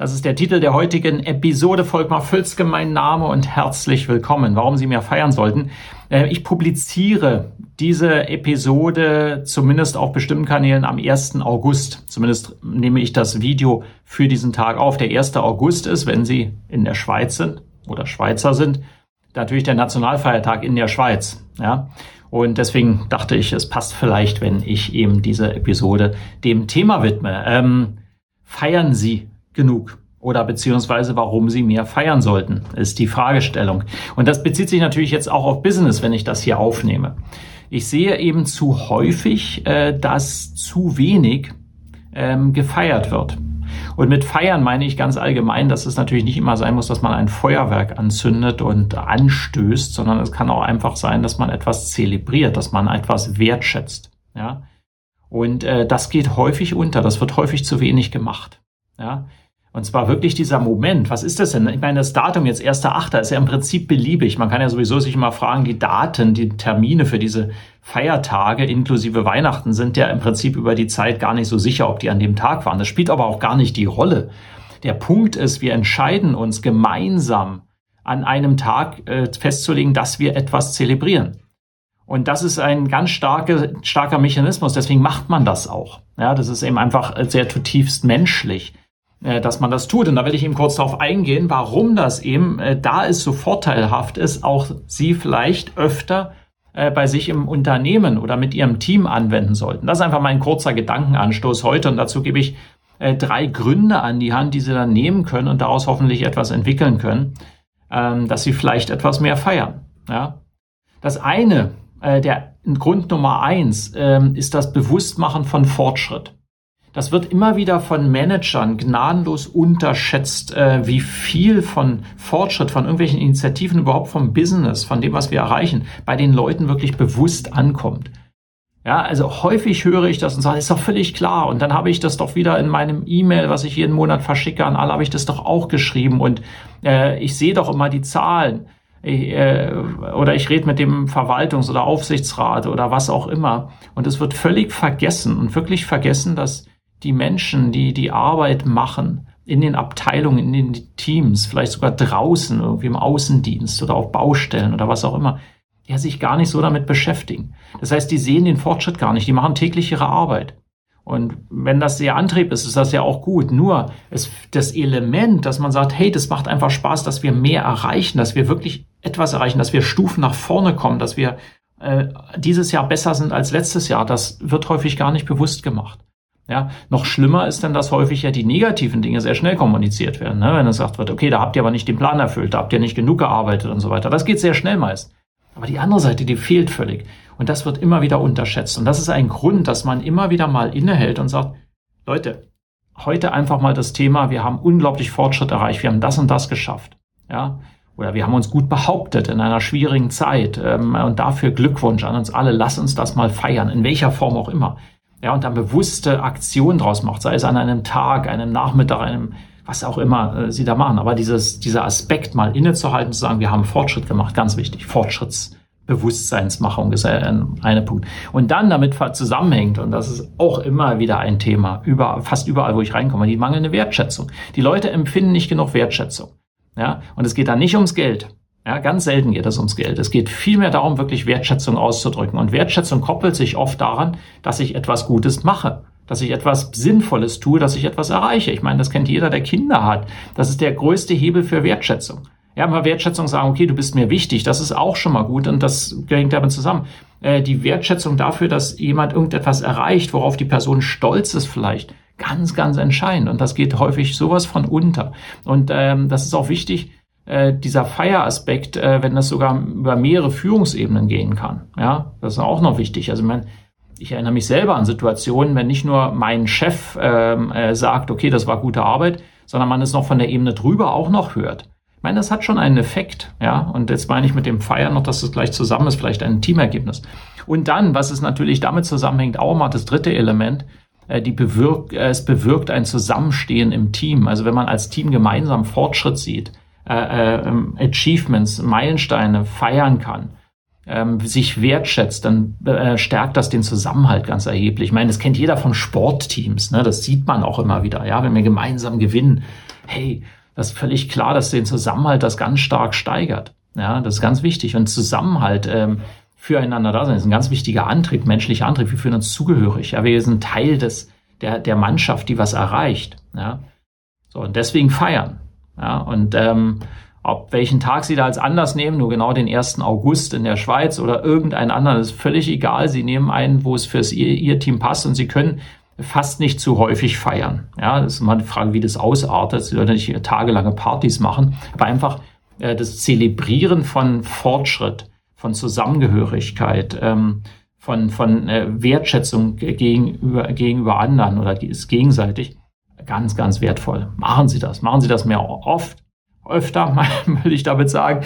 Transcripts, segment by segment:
Das ist der Titel der heutigen Episode. Volkmar Völzke, mein Name und herzlich willkommen. Warum Sie mir feiern sollten. Äh, ich publiziere diese Episode zumindest auf bestimmten Kanälen am 1. August. Zumindest nehme ich das Video für diesen Tag auf. Der 1. August ist, wenn Sie in der Schweiz sind oder Schweizer sind, natürlich der Nationalfeiertag in der Schweiz. Ja. Und deswegen dachte ich, es passt vielleicht, wenn ich eben diese Episode dem Thema widme. Ähm, feiern Sie genug? Oder beziehungsweise warum sie mehr feiern sollten, ist die Fragestellung. Und das bezieht sich natürlich jetzt auch auf Business, wenn ich das hier aufnehme. Ich sehe eben zu häufig, äh, dass zu wenig ähm, gefeiert wird. Und mit feiern meine ich ganz allgemein, dass es natürlich nicht immer sein muss, dass man ein Feuerwerk anzündet und anstößt, sondern es kann auch einfach sein, dass man etwas zelebriert, dass man etwas wertschätzt. Ja? Und äh, das geht häufig unter, das wird häufig zu wenig gemacht. Ja? Und zwar wirklich dieser Moment. Was ist das denn? Ich meine, das Datum jetzt 1.8. ist ja im Prinzip beliebig. Man kann ja sowieso sich immer fragen, die Daten, die Termine für diese Feiertage inklusive Weihnachten sind ja im Prinzip über die Zeit gar nicht so sicher, ob die an dem Tag waren. Das spielt aber auch gar nicht die Rolle. Der Punkt ist, wir entscheiden uns gemeinsam an einem Tag äh, festzulegen, dass wir etwas zelebrieren. Und das ist ein ganz starke, starker Mechanismus. Deswegen macht man das auch. Ja, das ist eben einfach sehr zutiefst menschlich. Äh, dass man das tut. Und da will ich eben kurz darauf eingehen, warum das eben, äh, da es so vorteilhaft ist, auch Sie vielleicht öfter äh, bei sich im Unternehmen oder mit Ihrem Team anwenden sollten. Das ist einfach mein kurzer Gedankenanstoß heute und dazu gebe ich drei Gründe an die Hand, die Sie dann nehmen können und daraus hoffentlich etwas entwickeln können, ähm, dass Sie vielleicht etwas mehr feiern. Das eine, der Grund Nummer eins, ähm, ist das Bewusstmachen von Fortschritt. Das wird immer wieder von Managern gnadenlos unterschätzt, äh, wie viel von Fortschritt, von irgendwelchen Initiativen, überhaupt vom Business, von dem, was wir erreichen, bei den Leuten wirklich bewusst ankommt. Ja, also häufig höre ich das und sage, ist doch völlig klar. Und dann habe ich das doch wieder in meinem E-Mail, was ich jeden Monat verschicke an alle, habe ich das doch auch geschrieben. Und äh, ich sehe doch immer die Zahlen. Ich, äh, oder ich rede mit dem Verwaltungs- oder Aufsichtsrat oder was auch immer. Und es wird völlig vergessen und wirklich vergessen, dass die Menschen, die die Arbeit machen, in den Abteilungen, in den Teams, vielleicht sogar draußen, irgendwie im Außendienst oder auf Baustellen oder was auch immer, die sich gar nicht so damit beschäftigen. Das heißt, die sehen den Fortschritt gar nicht, die machen täglich ihre Arbeit. Und wenn das der Antrieb ist, ist das ja auch gut. Nur es, das Element, dass man sagt, hey, das macht einfach Spaß, dass wir mehr erreichen, dass wir wirklich etwas erreichen, dass wir Stufen nach vorne kommen, dass wir äh, dieses Jahr besser sind als letztes Jahr, das wird häufig gar nicht bewusst gemacht. Ja, noch schlimmer ist dann, dass häufig ja die negativen Dinge sehr schnell kommuniziert werden. Ne? Wenn es gesagt wird, okay, da habt ihr aber nicht den Plan erfüllt, da habt ihr nicht genug gearbeitet und so weiter. Das geht sehr schnell meist. Aber die andere Seite, die fehlt völlig. Und das wird immer wieder unterschätzt. Und das ist ein Grund, dass man immer wieder mal innehält und sagt, Leute, heute einfach mal das Thema, wir haben unglaublich Fortschritt erreicht, wir haben das und das geschafft. Ja, oder wir haben uns gut behauptet in einer schwierigen Zeit. Ähm, und dafür Glückwunsch an uns alle. Lass uns das mal feiern, in welcher Form auch immer ja, und dann bewusste Aktion draus macht, sei es an einem Tag, einem Nachmittag, einem was auch immer äh, sie da machen. Aber dieses, dieser Aspekt mal innezuhalten, zu sagen, wir haben Fortschritt gemacht, ganz wichtig. Fortschrittsbewusstseinsmachung ist ein, ein Punkt. Und dann damit zusammenhängt, und das ist auch immer wieder ein Thema, über, fast überall, wo ich reinkomme, die mangelnde Wertschätzung. Die Leute empfinden nicht genug Wertschätzung. Ja, und es geht da nicht ums Geld. Ja, ganz selten geht es ums Geld. Es geht vielmehr darum, wirklich Wertschätzung auszudrücken. Und Wertschätzung koppelt sich oft daran, dass ich etwas Gutes mache, dass ich etwas Sinnvolles tue, dass ich etwas erreiche. Ich meine, das kennt jeder, der Kinder hat. Das ist der größte Hebel für Wertschätzung. Ja, mal Wertschätzung sagen, okay, du bist mir wichtig, das ist auch schon mal gut und das hängt damit zusammen. Äh, die Wertschätzung dafür, dass jemand irgendetwas erreicht, worauf die Person stolz ist vielleicht, ganz, ganz entscheidend. Und das geht häufig sowas von unter. Und ähm, das ist auch wichtig, äh, dieser Feieraspekt, äh, wenn das sogar über mehrere Führungsebenen gehen kann. Ja, das ist auch noch wichtig. Also man, ich erinnere mich selber an Situationen, wenn nicht nur mein Chef ähm, äh, sagt, okay, das war gute Arbeit, sondern man es noch von der Ebene drüber auch noch hört. Ich meine, das hat schon einen Effekt, ja. Und jetzt meine ich mit dem Feiern noch, dass es gleich zusammen ist, vielleicht ein Teamergebnis. Und dann, was es natürlich damit zusammenhängt, auch mal das dritte Element, äh, die bewirkt, äh, es bewirkt ein Zusammenstehen im Team. Also wenn man als Team gemeinsam Fortschritt sieht, Achievements, Meilensteine feiern kann, ähm, sich wertschätzt, dann äh, stärkt das den Zusammenhalt ganz erheblich. Ich meine, das kennt jeder von Sportteams, ne? das sieht man auch immer wieder, ja, wenn wir gemeinsam gewinnen. Hey, das ist völlig klar, dass den Zusammenhalt das ganz stark steigert. Ja, das ist ganz wichtig. Und Zusammenhalt ähm, füreinander da sein ist ein ganz wichtiger Antrieb, menschlicher Antrieb. Wir fühlen uns zugehörig. Ja, wir sind Teil des, der, der Mannschaft, die was erreicht. Ja, so und deswegen feiern. Ja, und ähm, ob welchen Tag Sie da als Anlass nehmen, nur genau den 1. August in der Schweiz oder irgendeinen anderen, ist völlig egal. Sie nehmen einen, wo es fürs ihr, ihr Team passt und Sie können fast nicht zu häufig feiern. Ja, das ist mal eine Frage, wie das ausartet. Sie sollten nicht tagelange Partys machen, aber einfach äh, das Zelebrieren von Fortschritt, von Zusammengehörigkeit, ähm, von, von äh, Wertschätzung gegenüber, gegenüber anderen oder ist gegenseitig ganz, ganz wertvoll. Machen Sie das. Machen Sie das mehr oft öfter, würde ich damit sagen.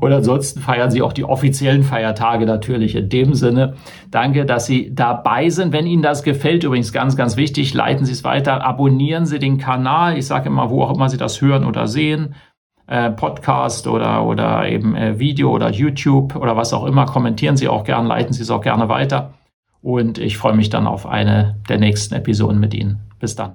Und ansonsten feiern Sie auch die offiziellen Feiertage natürlich. In dem Sinne, danke, dass Sie dabei sind. Wenn Ihnen das gefällt, übrigens ganz, ganz wichtig, leiten Sie es weiter, abonnieren Sie den Kanal. Ich sage immer, wo auch immer Sie das hören oder sehen. Äh, Podcast oder, oder eben äh, Video oder YouTube oder was auch immer. Kommentieren Sie auch gern, leiten Sie es auch gerne weiter. Und ich freue mich dann auf eine der nächsten Episoden mit Ihnen. Bis dann.